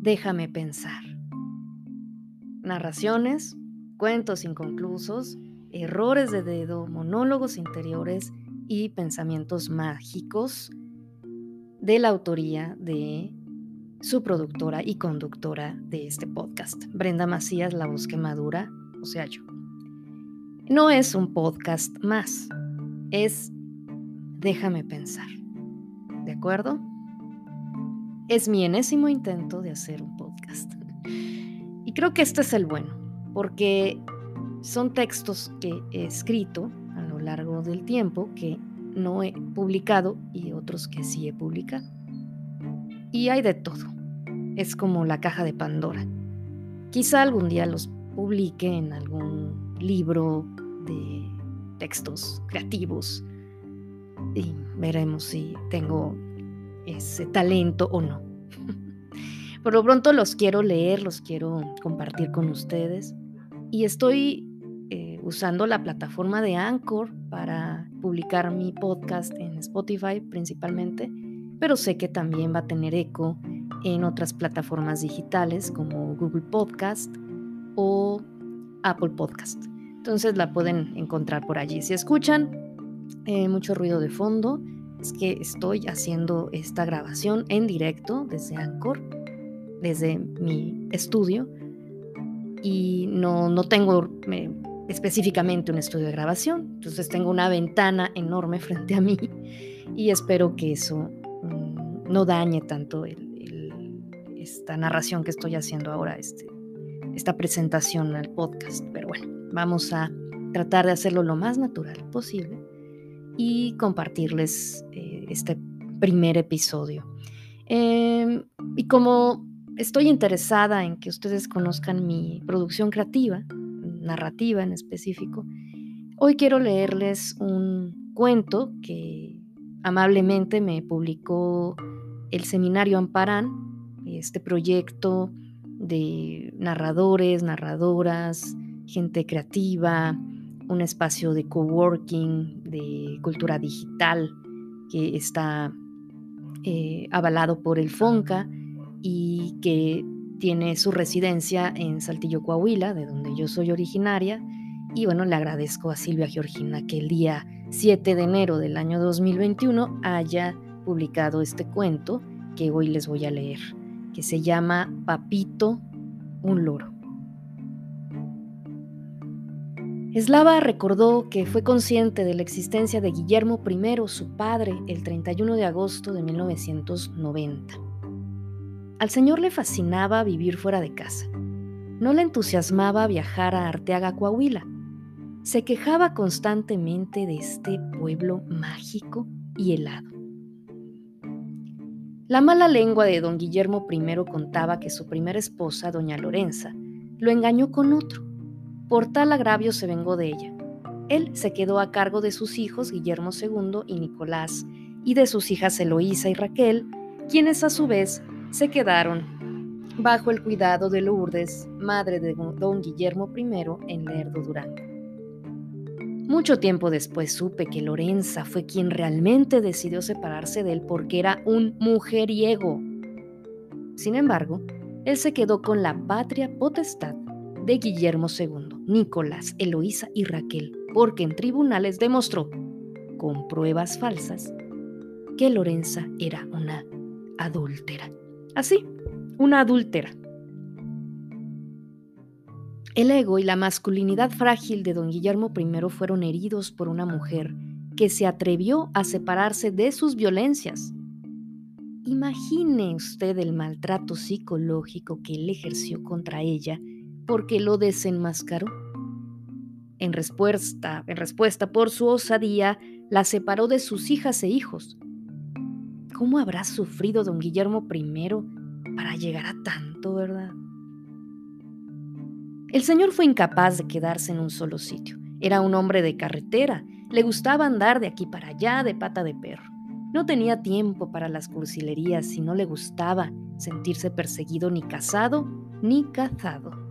Déjame pensar. Narraciones, cuentos inconclusos, errores de dedo, monólogos interiores y pensamientos mágicos de la autoría de su productora y conductora de este podcast, Brenda Macías, la voz que madura, o sea yo. No es un podcast más, es déjame pensar. ¿De acuerdo? Es mi enésimo intento de hacer un podcast. Y creo que este es el bueno, porque son textos que he escrito a lo largo del tiempo que no he publicado y otros que sí he publicado. Y hay de todo. Es como la caja de Pandora. Quizá algún día los publique en algún libro de textos creativos y veremos si tengo ese talento o no. Por lo pronto los quiero leer, los quiero compartir con ustedes y estoy eh, usando la plataforma de Anchor para publicar mi podcast en Spotify principalmente pero sé que también va a tener eco en otras plataformas digitales como Google Podcast o Apple Podcast. Entonces la pueden encontrar por allí. Si escuchan eh, mucho ruido de fondo, es que estoy haciendo esta grabación en directo desde Anchor, desde mi estudio, y no, no tengo específicamente un estudio de grabación, entonces tengo una ventana enorme frente a mí y espero que eso no dañe tanto esta narración que estoy haciendo ahora, este, esta presentación al podcast. Pero bueno, vamos a tratar de hacerlo lo más natural posible y compartirles eh, este primer episodio. Em, y como estoy interesada en que ustedes conozcan mi producción creativa, narrativa en específico, hoy quiero leerles un cuento que amablemente me publicó el seminario Amparán, este proyecto de narradores, narradoras, gente creativa, un espacio de coworking, de cultura digital que está eh, avalado por el FONCA y que tiene su residencia en Saltillo, Coahuila, de donde yo soy originaria. Y bueno, le agradezco a Silvia Georgina que el día 7 de enero del año 2021 haya publicado este cuento que hoy les voy a leer, que se llama Papito, un loro. Eslava recordó que fue consciente de la existencia de Guillermo I, su padre, el 31 de agosto de 1990. Al señor le fascinaba vivir fuera de casa. No le entusiasmaba viajar a Arteaga, Coahuila. Se quejaba constantemente de este pueblo mágico y helado. La mala lengua de don Guillermo I contaba que su primera esposa, doña Lorenza, lo engañó con otro. Por tal agravio se vengó de ella. Él se quedó a cargo de sus hijos, Guillermo II y Nicolás, y de sus hijas Eloísa y Raquel, quienes a su vez se quedaron bajo el cuidado de Lourdes, madre de don Guillermo I, en Lerdo Durango. Mucho tiempo después supe que Lorenza fue quien realmente decidió separarse de él porque era un mujeriego. Sin embargo, él se quedó con la patria potestad de Guillermo II, Nicolás, Eloísa y Raquel, porque en tribunales demostró, con pruebas falsas, que Lorenza era una adúltera. Así, una adúltera. El ego y la masculinidad frágil de don Guillermo I fueron heridos por una mujer que se atrevió a separarse de sus violencias. Imagine usted el maltrato psicológico que él ejerció contra ella porque lo desenmascaró. En respuesta, en respuesta por su osadía, la separó de sus hijas e hijos. ¿Cómo habrá sufrido don Guillermo I para llegar a tanto, verdad? El señor fue incapaz de quedarse en un solo sitio. Era un hombre de carretera, le gustaba andar de aquí para allá de pata de perro. No tenía tiempo para las cursilerías y no le gustaba sentirse perseguido ni casado ni cazado,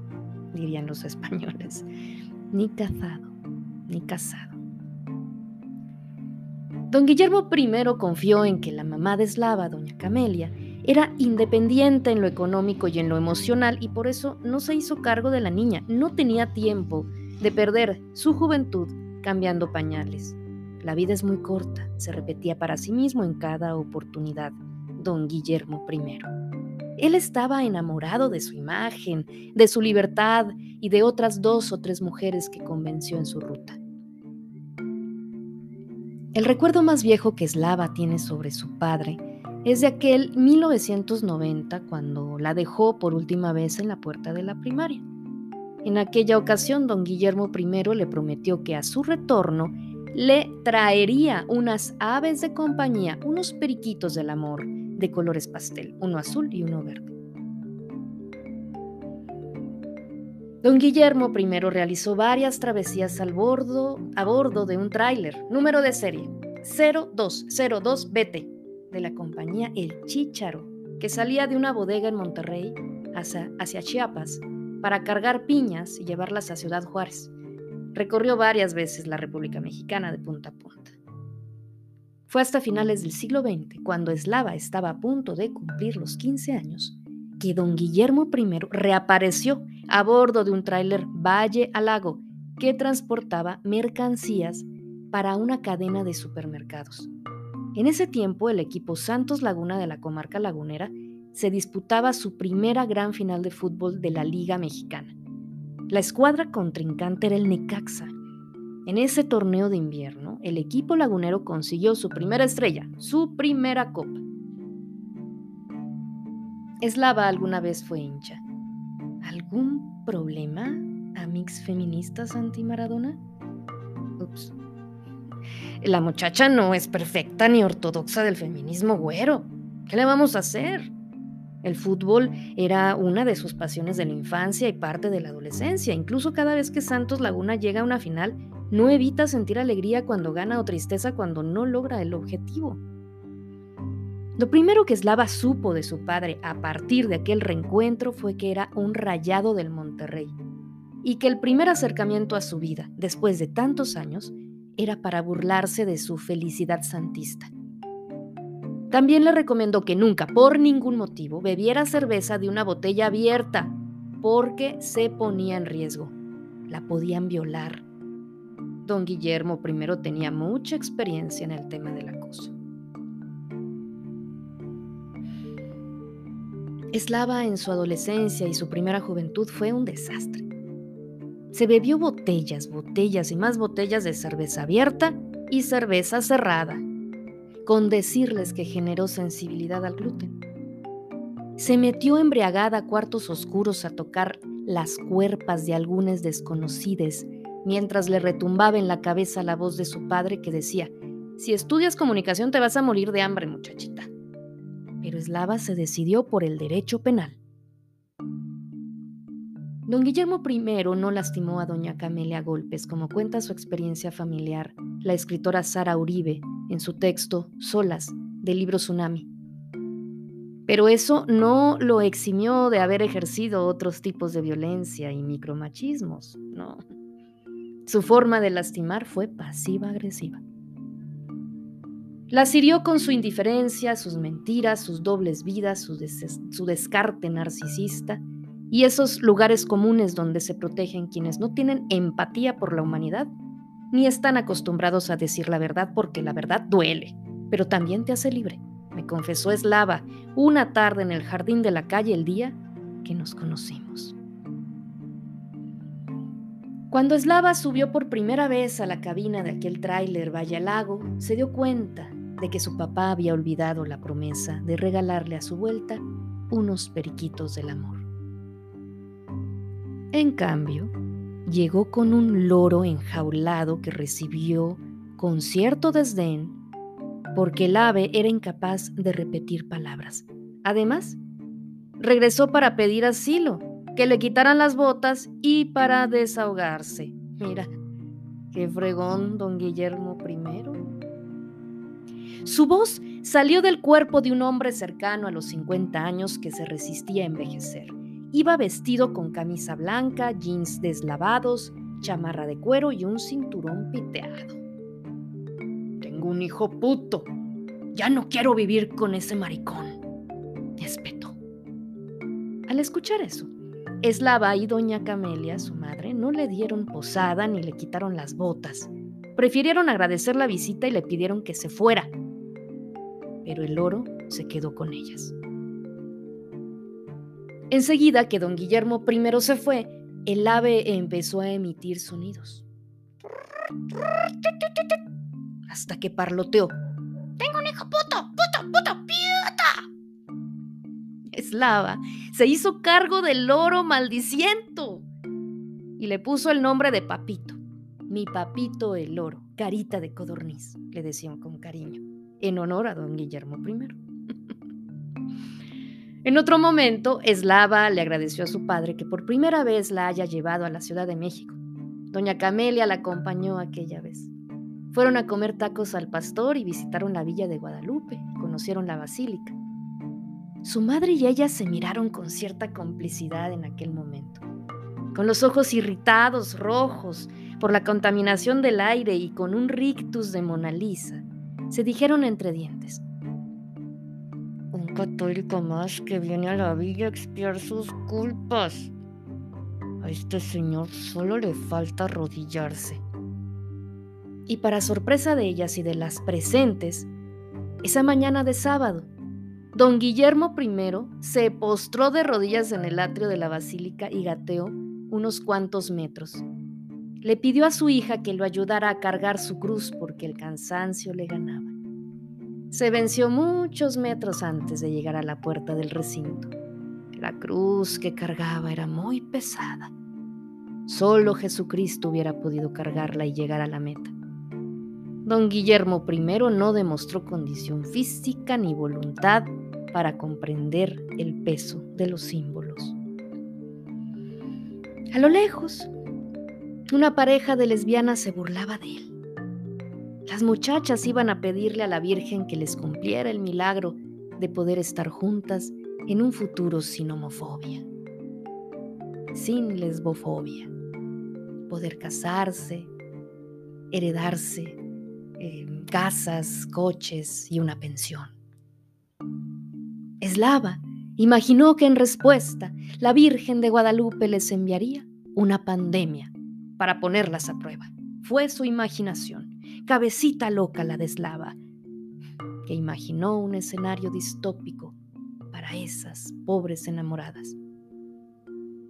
dirían los españoles. Ni cazado, ni casado. Don Guillermo I confió en que la mamá de Eslava, doña Camelia, Era independiente en lo económico y en lo emocional y por eso no se hizo cargo de la niña. No tenía tiempo de perder su juventud cambiando pañales. La vida es muy corta, se repetía para sí mismo en cada oportunidad don Guillermo I. Él estaba enamorado de su imagen, de su libertad y de otras dos o tres mujeres que convenció en su ruta. El recuerdo más viejo que Slava tiene sobre su padre es de aquel 1990 cuando la dejó por última vez en la puerta de la primaria. En aquella ocasión, don Guillermo I le prometió que a su retorno le traería unas aves de compañía, unos periquitos del amor de colores pastel, uno azul y uno verde. Don Guillermo I realizó varias travesías al bordo, a bordo de un tráiler, número de serie 0202BT, de la compañía El Chícharo, que salía de una bodega en Monterrey hacia, hacia Chiapas para cargar piñas y llevarlas a Ciudad Juárez. Recorrió varias veces la República Mexicana de punta a punta. Fue hasta finales del siglo XX, cuando Eslava estaba a punto de cumplir los 15 años, que don Guillermo I reapareció a bordo de un tráiler Valle al Lago que transportaba mercancías para una cadena de supermercados. En ese tiempo, el equipo Santos Laguna de la comarca lagunera se disputaba su primera gran final de fútbol de la Liga Mexicana. La escuadra contrincante era el Necaxa. En ese torneo de invierno, el equipo lagunero consiguió su primera estrella, su primera copa. Eslava alguna vez fue hincha. ¿Algún problema, amix feministas anti-Maradona? Ups. La muchacha no es perfecta ni ortodoxa del feminismo güero. ¿Qué le vamos a hacer? El fútbol era una de sus pasiones de la infancia y parte de la adolescencia. Incluso cada vez que Santos Laguna llega a una final, no evita sentir alegría cuando gana o tristeza cuando no logra el objetivo. Lo primero que Slava supo de su padre a partir de aquel reencuentro fue que era un rayado del Monterrey y que el primer acercamiento a su vida, después de tantos años, era para burlarse de su felicidad santista. También le recomendó que nunca, por ningún motivo, bebiera cerveza de una botella abierta, porque se ponía en riesgo. La podían violar. Don Guillermo I tenía mucha experiencia en el tema del acoso. Eslava en su adolescencia y su primera juventud fue un desastre. Se bebió botellas, botellas y más botellas de cerveza abierta y cerveza cerrada con decirles que generó sensibilidad al gluten. Se metió embriagada a cuartos oscuros a tocar las cuerpas de algunas desconocidas, mientras le retumbaba en la cabeza la voz de su padre que decía, si estudias comunicación te vas a morir de hambre, muchachita. Pero Eslava se decidió por el derecho penal. Don Guillermo I no lastimó a doña Camelia golpes, como cuenta su experiencia familiar la escritora Sara Uribe en su texto Solas del libro Tsunami. Pero eso no lo eximió de haber ejercido otros tipos de violencia y micromachismos, no. Su forma de lastimar fue pasiva-agresiva. La hirió con su indiferencia, sus mentiras, sus dobles vidas, su, su descarte narcisista y esos lugares comunes donde se protegen quienes no tienen empatía por la humanidad ni están acostumbrados a decir la verdad porque la verdad duele, pero también te hace libre. Me confesó Eslava una tarde en el jardín de la calle el día que nos conocimos. Cuando Eslava subió por primera vez a la cabina de aquel tráiler Valle Lago, se dio cuenta de que su papá había olvidado la promesa de regalarle a su vuelta unos periquitos del amor. En cambio, llegó con un loro enjaulado que recibió con cierto desdén porque el ave era incapaz de repetir palabras. Además, regresó para pedir asilo, que le quitaran las botas y para desahogarse. Mira, qué fregón don Guillermo I. Su voz salió del cuerpo de un hombre cercano a los 50 años que se resistía a envejecer. Iba vestido con camisa blanca, jeans deslavados, chamarra de cuero y un cinturón piteado. Tengo un hijo puto. Ya no quiero vivir con ese maricón. espetó. Al escuchar eso, Eslava y doña Camelia, su madre, no le dieron posada ni le quitaron las botas. Prefirieron agradecer la visita y le pidieron que se fuera. Pero el loro se quedó con ellas. Enseguida que don Guillermo primero se fue, el ave empezó a emitir sonidos. Hasta que parloteó. Tengo un hijo puto, puto, puto, puta. Eslava se hizo cargo del loro maldiciento y le puso el nombre de Papito. Mi papito el loro, carita de codorniz, le decían con cariño, en honor a don Guillermo I. En otro momento, Eslava le agradeció a su padre que por primera vez la haya llevado a la Ciudad de México. Doña Camelia la acompañó aquella vez. Fueron a comer tacos al pastor y visitaron la villa de Guadalupe, conocieron la basílica. Su madre y ella se miraron con cierta complicidad en aquel momento, con los ojos irritados, rojos, por la contaminación del aire y con un rictus de Mona Lisa, se dijeron entre dientes, católico más que viene a la villa a expiar sus culpas. A este señor solo le falta arrodillarse. Y para sorpresa de ellas y de las presentes, esa mañana de sábado, don Guillermo I se postró de rodillas en el atrio de la basílica y gateó unos cuantos metros. Le pidió a su hija que lo ayudara a cargar su cruz porque el cansancio le ganaba. Se venció muchos metros antes de llegar a la puerta del recinto. La cruz que cargaba era muy pesada. Solo Jesucristo hubiera podido cargarla y llegar a la meta. Don Guillermo I no demostró condición física ni voluntad para comprender el peso de los símbolos. A lo lejos, una pareja de lesbianas se burlaba de él. Las muchachas iban a pedirle a la Virgen que les cumpliera el milagro de poder estar juntas en un futuro sin homofobia, sin lesbofobia, poder casarse, heredarse, eh, casas, coches y una pensión. Eslava imaginó que en respuesta la Virgen de Guadalupe les enviaría una pandemia para ponerlas a prueba. Fue su imaginación cabecita loca la de Eslava, que imaginó un escenario distópico para esas pobres enamoradas.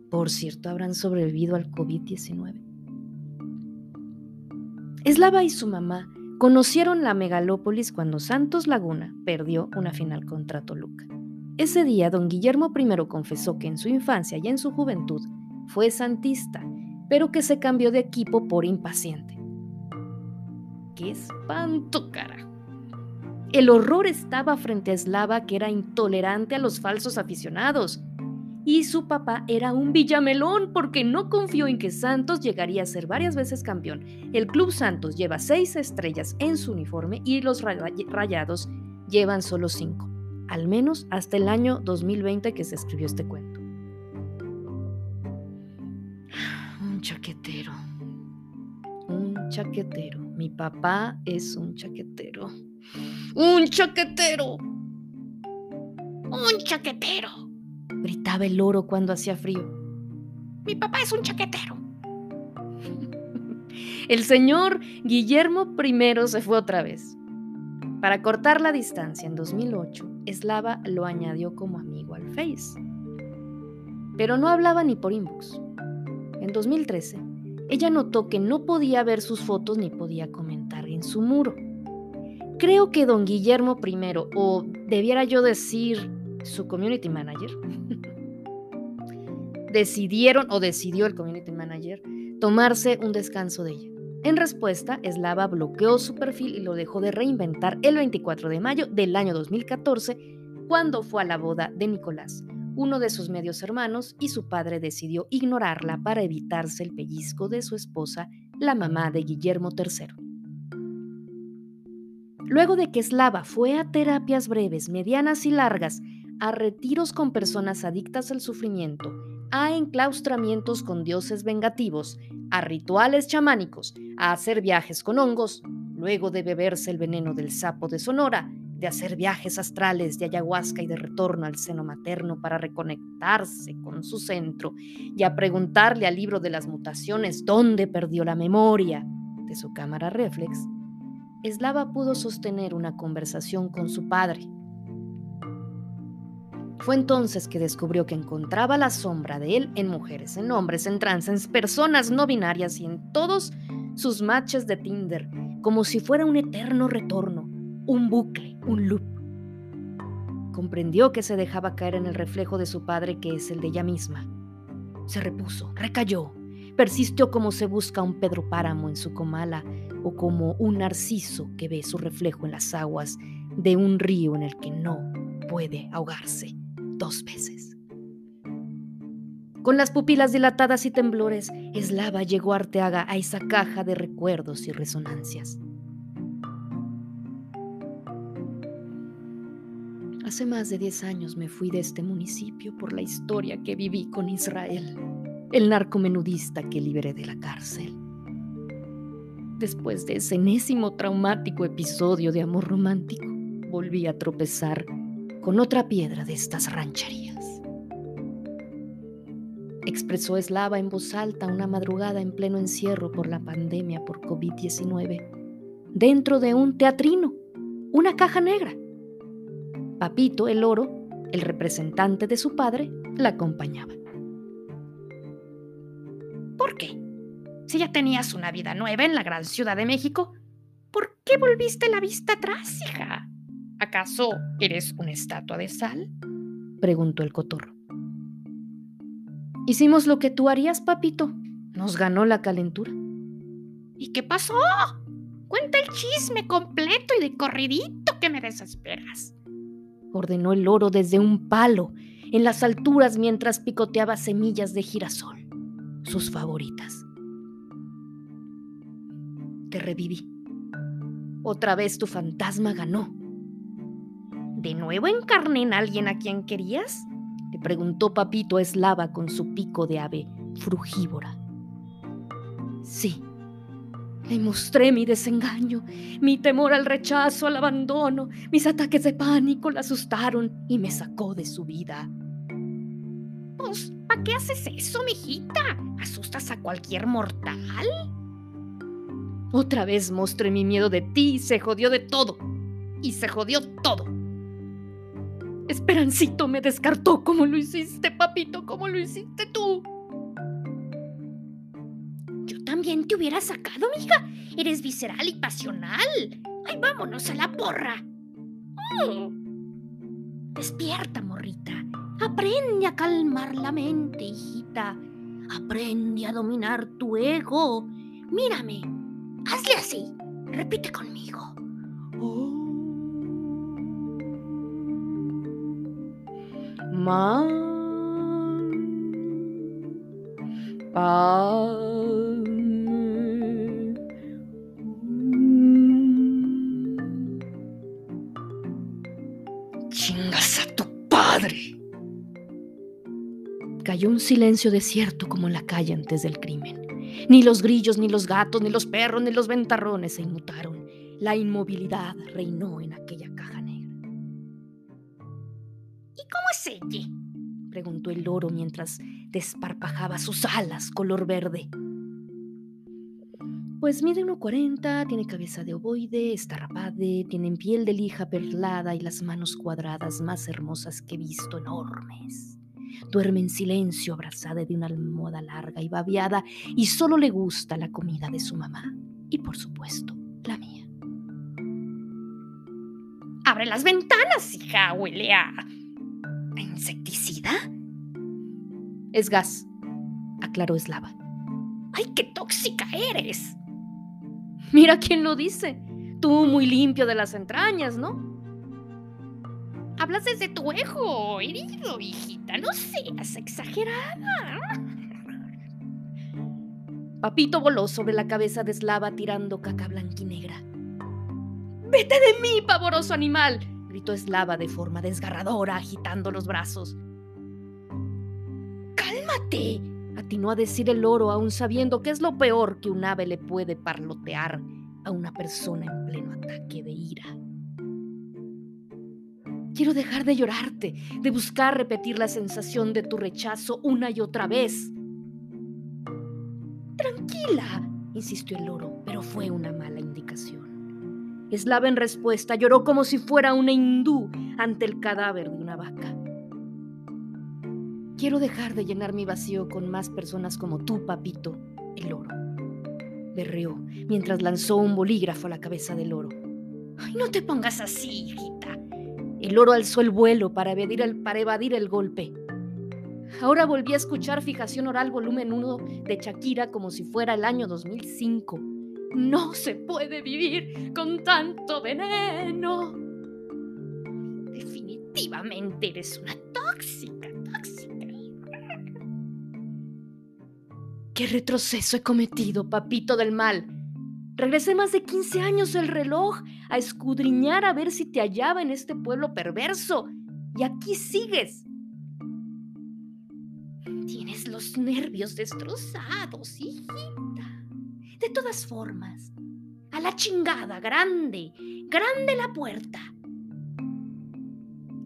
Por cierto, habrán sobrevivido al COVID-19. Eslava y su mamá conocieron la megalópolis cuando Santos Laguna perdió una final contra Toluca. Ese día, don Guillermo I confesó que en su infancia y en su juventud fue santista, pero que se cambió de equipo por impaciente qué espanto, cara. El horror estaba frente a Slava, que era intolerante a los falsos aficionados. Y su papá era un villamelón porque no confió en que Santos llegaría a ser varias veces campeón. El Club Santos lleva seis estrellas en su uniforme y los rayados llevan solo cinco, al menos hasta el año 2020 que se escribió este cuento. Un chaquetero, un chaquetero. Mi papá es un chaquetero. ¡Un chaquetero! ¡Un chaquetero! Gritaba el loro cuando hacía frío. Mi papá es un chaquetero. El señor Guillermo I se fue otra vez. Para cortar la distancia en 2008, Eslava lo añadió como amigo al Face. Pero no hablaba ni por inbox. En 2013, ella notó que no podía ver sus fotos ni podía comentar en su muro. Creo que don Guillermo I, o debiera yo decir su community manager, decidieron o decidió el community manager tomarse un descanso de ella. En respuesta, Slava bloqueó su perfil y lo dejó de reinventar el 24 de mayo del año 2014, cuando fue a la boda de Nicolás, uno de sus medios hermanos y su padre decidió ignorarla para evitarse el pellizco de su esposa, la mamá de Guillermo III. Luego de que Slava fue a terapias breves, medianas y largas, a retiros con personas adictas al sufrimiento, a enclaustramientos con dioses vengativos, a rituales chamánicos, a hacer viajes con hongos, luego de beberse el veneno del sapo de Sonora, de hacer viajes astrales de ayahuasca y de retorno al seno materno para reconectarse con su centro y a preguntarle al libro de las mutaciones dónde perdió la memoria de su cámara reflex, Slava pudo sostener una conversación con su padre. Fue entonces que descubrió que encontraba la sombra de él en mujeres, en hombres, en trans, en personas no binarias y en todos sus matches de Tinder, como si fuera un eterno retorno, un bucle, un loop. Comprendió que se dejaba caer en el reflejo de su padre, que es el de ella misma. Se repuso, recayó, persistió como se busca un Pedro Páramo en su comala o como un narciso que ve su reflejo en las aguas de un río en el que no puede ahogarse dos veces. Con las pupilas dilatadas y temblores, Eslava llegó a Arteaga a esa caja de recuerdos y resonancias. Hace más de 10 años me fui de este municipio por la historia que viví con Israel el narcomenudista que liberé de la cárcel. Después de ese enésimo traumático episodio de amor romántico, volví a tropezar con otra piedra de estas rancherías. Expresó Eslava en voz alta una madrugada en pleno encierro por la pandemia por COVID-19, dentro de un teatrino, una caja negra. Papito, el oro, el representante de su padre, la acompañaba. ¿Por qué? Si ya tenías una vida nueva en la gran Ciudad de México, ¿por qué volviste la vista atrás, hija? ¿Acaso eres una estatua de sal? preguntó el cotorro. Hicimos lo que tú harías, papito. Nos ganó la calentura. ¿Y qué pasó? Cuenta el chisme completo y de corridito que me desesperas. Ordenó el loro desde un palo en las alturas mientras picoteaba semillas de girasol sus favoritas. Te reviví. Otra vez tu fantasma ganó. ¿De nuevo encarné en alguien a quien querías? Le preguntó Papito Eslava con su pico de ave frugívora. Sí, le mostré mi desengaño, mi temor al rechazo, al abandono, mis ataques de pánico la asustaron y me sacó de su vida. Pues, ¿para qué haces eso, mijita? ¿Asustas a cualquier mortal? Otra vez mostré mi miedo de ti y se jodió de todo. Y se jodió todo. Esperancito me descartó como lo hiciste, papito, como lo hiciste tú. Yo también te hubiera sacado, mija. Eres visceral y pasional. Ay, vámonos a la porra. Oh. Despierta, morrita. Aprende a calmar la mente, hijita. Aprende a dominar tu ego. Mírame. Hazle así. Repite conmigo. Oh. Ma. Chingas a tu padre. Cayó un silencio desierto como la calle antes del crimen. Ni los grillos, ni los gatos, ni los perros, ni los ventarrones se inmutaron. La inmovilidad reinó en aquella preguntó el loro mientras desparpajaba sus alas color verde. Pues mide 1,40, tiene cabeza de ovoide, está rapade, tiene piel de lija perlada y las manos cuadradas más hermosas que he visto, enormes. Duerme en silencio abrazada de una almohada larga y babiada y solo le gusta la comida de su mamá y por supuesto la mía. Abre las ventanas, hija, huele a... insecticida? Es gas, aclaró Eslava. ¡Ay, qué tóxica eres! Mira quién lo dice. Tú muy limpio de las entrañas, ¿no? Hablas desde tu ego herido, hijita. No seas exagerada. Papito voló sobre la cabeza de Slava tirando caca blanquinegra. ¡Vete de mí, pavoroso animal! gritó Slava de forma desgarradora, agitando los brazos. ¡Cálmate! atinó a decir el loro, aún sabiendo que es lo peor que un ave le puede parlotear a una persona en pleno ataque de ira. Quiero dejar de llorarte, de buscar repetir la sensación de tu rechazo una y otra vez. Tranquila, insistió el loro, pero fue una mala indicación. Eslava en respuesta lloró como si fuera una hindú ante el cadáver de una vaca. Quiero dejar de llenar mi vacío con más personas como tú, papito, el loro. Berreó mientras lanzó un bolígrafo a la cabeza del loro. Ay, no te pongas así, hijita. El loro alzó el vuelo para evadir el, para evadir el golpe. Ahora volví a escuchar Fijación Oral Volumen 1 de Shakira como si fuera el año 2005. No se puede vivir con tanto veneno. Definitivamente eres una tóxica. ¿Qué retroceso he cometido, papito del mal? Regresé más de 15 años el reloj a escudriñar a ver si te hallaba en este pueblo perverso. Y aquí sigues. Tienes los nervios destrozados, hijita. De todas formas, a la chingada, grande, grande la puerta.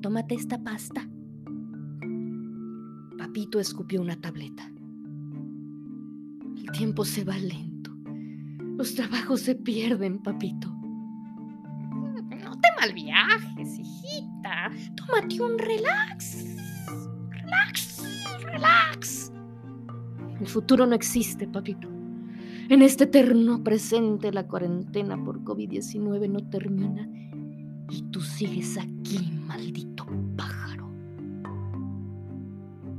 Tómate esta pasta. Papito escupió una tableta. Tiempo se va lento. Los trabajos se pierden, papito. No te malviajes, hijita. Tómate un relax. Relax, relax. El futuro no existe, papito. En este eterno presente la cuarentena por COVID-19 no termina y tú sigues aquí, maldito pájaro.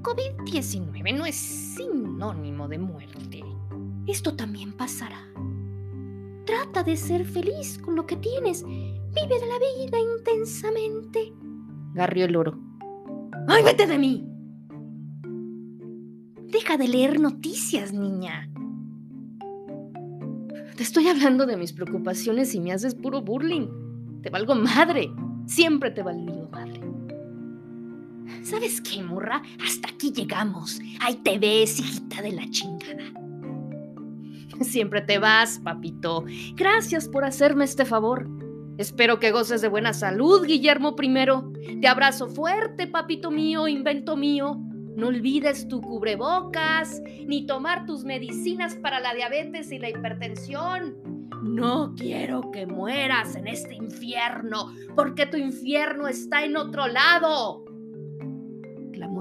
COVID-19 no es sinónimo de muerte. Esto también pasará. Trata de ser feliz con lo que tienes. Vive la vida intensamente. Garrió el loro. ¡Ay, vete de mí! Deja de leer noticias, niña. Te estoy hablando de mis preocupaciones y me haces puro burling. Te valgo madre. Siempre te valgo madre. ¿Sabes qué, morra? Hasta aquí llegamos. Ahí te ves, hijita de la chingada. Siempre te vas, papito. Gracias por hacerme este favor. Espero que goces de buena salud, Guillermo I. Te abrazo fuerte, papito mío, invento mío. No olvides tu cubrebocas, ni tomar tus medicinas para la diabetes y la hipertensión. No quiero que mueras en este infierno, porque tu infierno está en otro lado.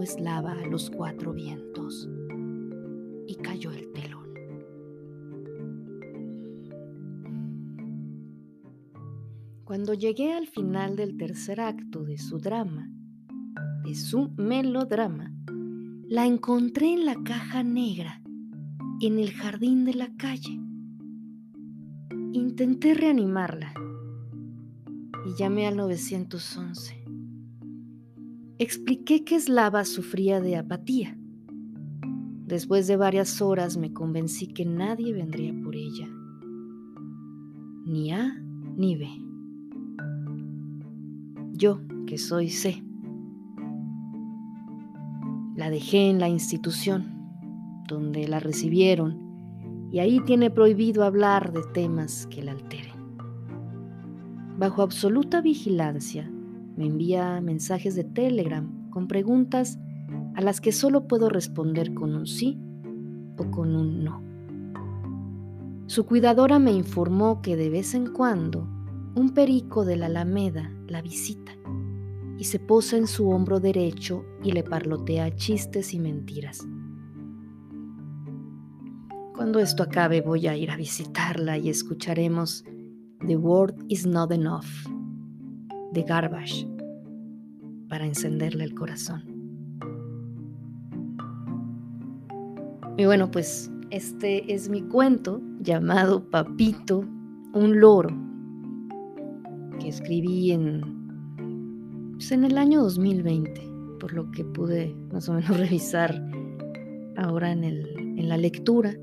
Eslava a los cuatro vientos y cayó el telón. Cuando llegué al final del tercer acto de su drama, de su melodrama, la encontré en la caja negra, en el jardín de la calle. Intenté reanimarla y llamé al 911. Expliqué que Slava sufría de apatía. Después de varias horas me convencí que nadie vendría por ella, ni A ni B yo, que soy C. La dejé en la institución donde la recibieron y ahí tiene prohibido hablar de temas que la alteren. Bajo absoluta vigilancia me envía mensajes de Telegram con preguntas a las que solo puedo responder con un sí o con un no. Su cuidadora me informó que de vez en cuando un perico de la Alameda la visita y se posa en su hombro derecho y le parlotea chistes y mentiras. Cuando esto acabe voy a ir a visitarla y escucharemos The Word is Not Enough de Garbage para encenderle el corazón. Y bueno, pues este es mi cuento llamado Papito, un loro que escribí en, pues, en el año 2020, por lo que pude más o menos revisar ahora en, el, en la lectura,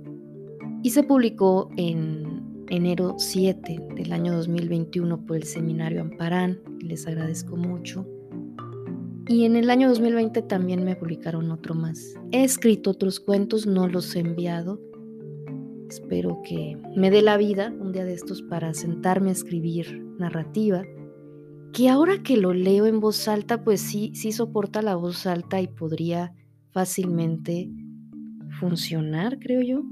y se publicó en enero 7 del año 2021 por el seminario Amparán, les agradezco mucho. Y en el año 2020 también me publicaron otro más. He escrito otros cuentos, no los he enviado. Espero que me dé la vida un día de estos para sentarme a escribir narrativa que ahora que lo leo en voz alta, pues sí, sí soporta la voz alta y podría fácilmente funcionar, creo yo,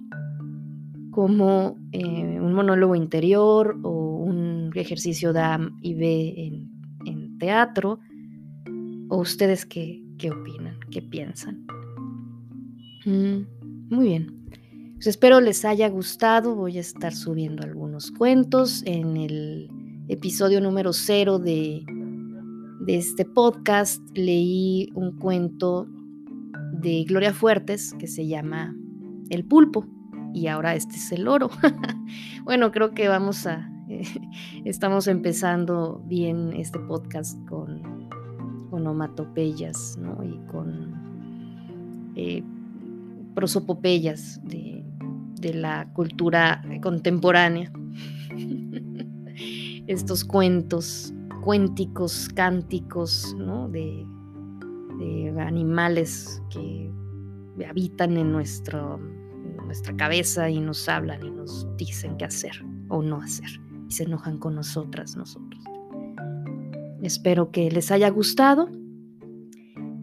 como eh, un monólogo interior o un ejercicio de y B en, teatro. ¿O ustedes qué, qué opinan? ¿Qué piensan? Mm, muy bien. Pues espero les haya gustado. Voy a estar subiendo algunos cuentos en el episodio número cero de, de este podcast. Leí un cuento de Gloria Fuertes que se llama El pulpo y ahora este es el oro. bueno, creo que vamos a, estamos empezando bien este podcast con onomatopeyas ¿no? y con eh, prosopopeyas de, de la cultura contemporánea. Estos cuentos, cuénticos, cánticos, ¿no? de animales que habitan en, nuestro, nuestra cabeza y nos hablan y nos dicen qué hacer o no hacer. Y se enojan con nosotras, nosotros. Espero que les haya gustado.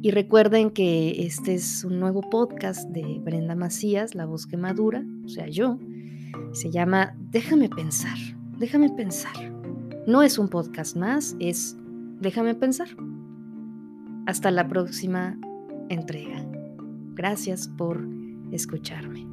Y recuerden que este es un nuevo podcast de Brenda Macías, La Voz que Madura, o sea, yo. Se llama Déjame pensar, déjame pensar. No es un podcast más, es Déjame pensar. Hasta la próxima entrega. Gracias por escucharme.